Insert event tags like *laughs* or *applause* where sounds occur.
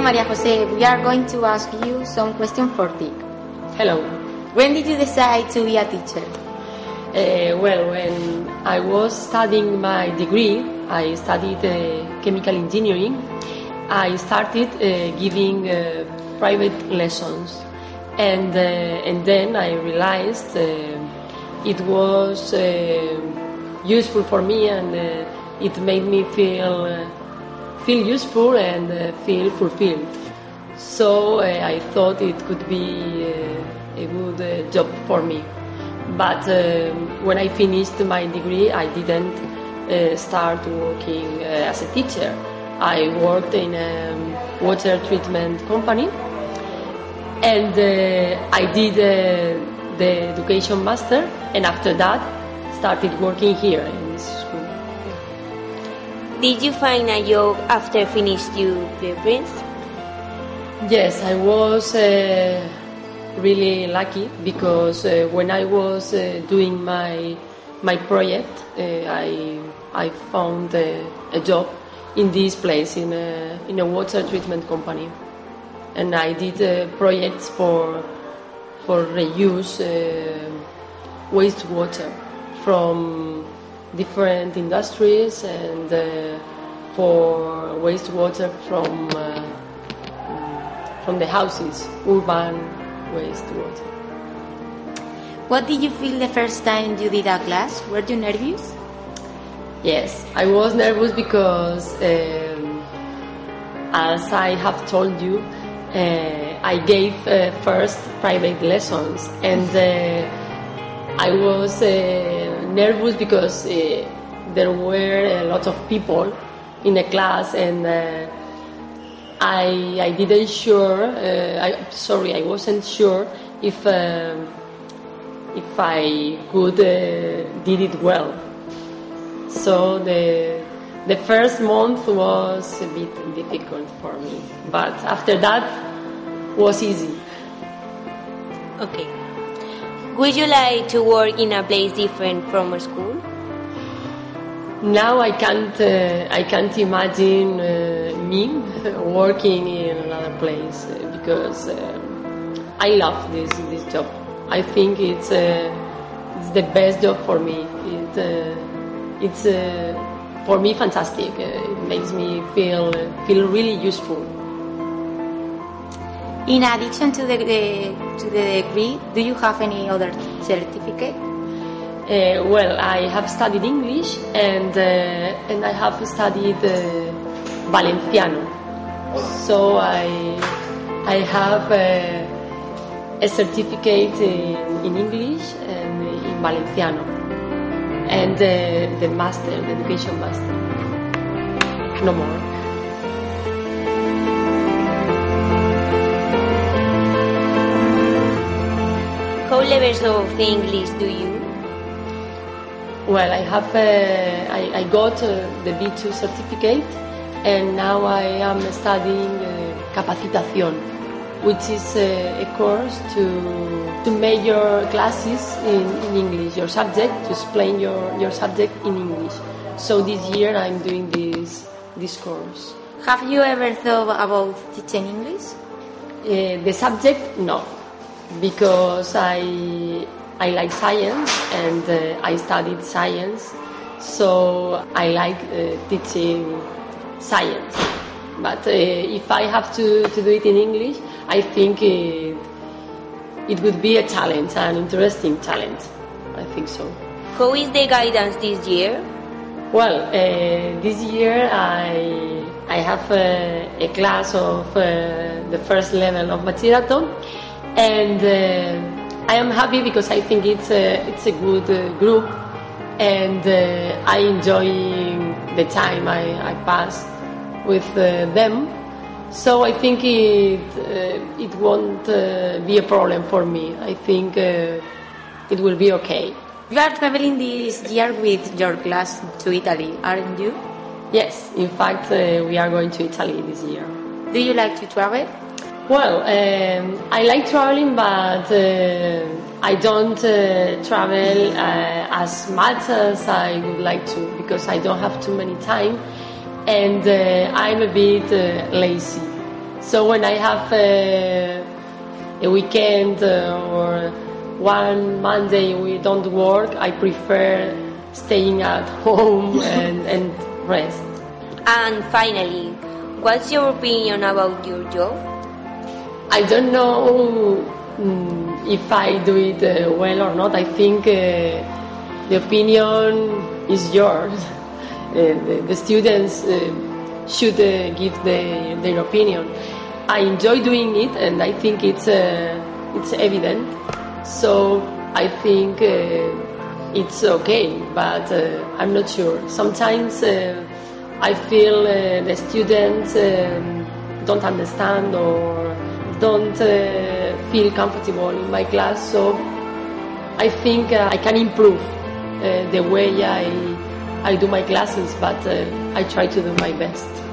Hi, Maria Jose. We are going to ask you some questions for TIC. Hello. When did you decide to be a teacher? Uh, well, when I was studying my degree, I studied uh, chemical engineering. I started uh, giving uh, private lessons, and uh, and then I realized uh, it was useful for me, and it made me feel feel useful and uh, feel fulfilled. So uh, I thought it could be uh, a good job for me. But um, when I finished my degree, I didn't uh, start working uh, as a teacher. I worked in a um, water treatment company and uh, I did the education master and after that started working here in school. Did you find a job after finished your preference? Yes, I was uh, really lucky because uh, when I was uh, doing my my project, I I found a job in this place in a, in a water treatment company. And I did uh, projects for, for reuse uh, wastewater from different industries and uh, for wastewater from, uh, from the houses, urban wastewater. What did you feel the first time you did a class? Were you nervous? Yes, I was nervous because, um, as I have told you, uh, I gave uh, first private lessons, and uh, I was uh, nervous because uh, there were a lot of people in the class, and uh, I I didn't sure. I sorry, I wasn't sure if if I could did it well. So the the first month was a bit difficult for me, but after that was easy. Okay. Would you like to work in a place different from a school? Now I can't uh, I can't imagine uh, me *laughs* working in another place uh, because I love this this job. I think it's it's the best job for me. It, it's uh, for me fantastic. Uh, it makes me feel feel really useful. In addition to the, the to the degree, do you have any other certificate? Uh, well, I have studied English and uh, and I have studied uh, Valenciano. So I I have a certificate in, in English and in Valenciano and the, the master, the education master. No more. Levels of English do you? Well, I have uh, I, I, got uh, the B2 certificate, and now I am studying uh, capacitación, which is a course to to make your classes in, in English, your subject, to explain your, your subject in English. So this year I'm doing this this course. Have you ever thought about teaching English? Uh, the subject, no, because I I like science and uh, I studied science, so I like uh, teaching science. But if I have to, to do it in English, I think it, it would be a challenge, an interesting challenge. I think so. How is the guidance this year? Well, uh, this year I I have a, a class of uh, the first level of bachillerato, and uh, I am happy because I think it's a it's a good group, and I enjoy the time I, I pass with them. So I think it uh, it won't uh, be a problem for me. I think uh, it will be okay. You are traveling this year with your class to Italy, aren't you? Yes, in fact, we are going to Italy this year. Do you like to travel? Well, um, I like traveling, but I don't travel as much as I would like to because I don't have too many time and uh, I'm a bit uh, lazy. So when I have a, a weekend uh, or one Monday we don't work, I prefer staying at *laughs* home and, and rest. And finally, what's your opinion about your job? I don't know mm, if I do it uh, well or not. I think uh, the opinion is yours. *laughs* Uh, the, students should give the, their opinion. I enjoy doing it, and I think it's it's evident. So I think it's okay, but I'm not sure. Sometimes I feel the students um, don't understand or don't uh, feel comfortable in my class, so I think uh, I can improve uh, the way I, I do my classes, but I try to do my best.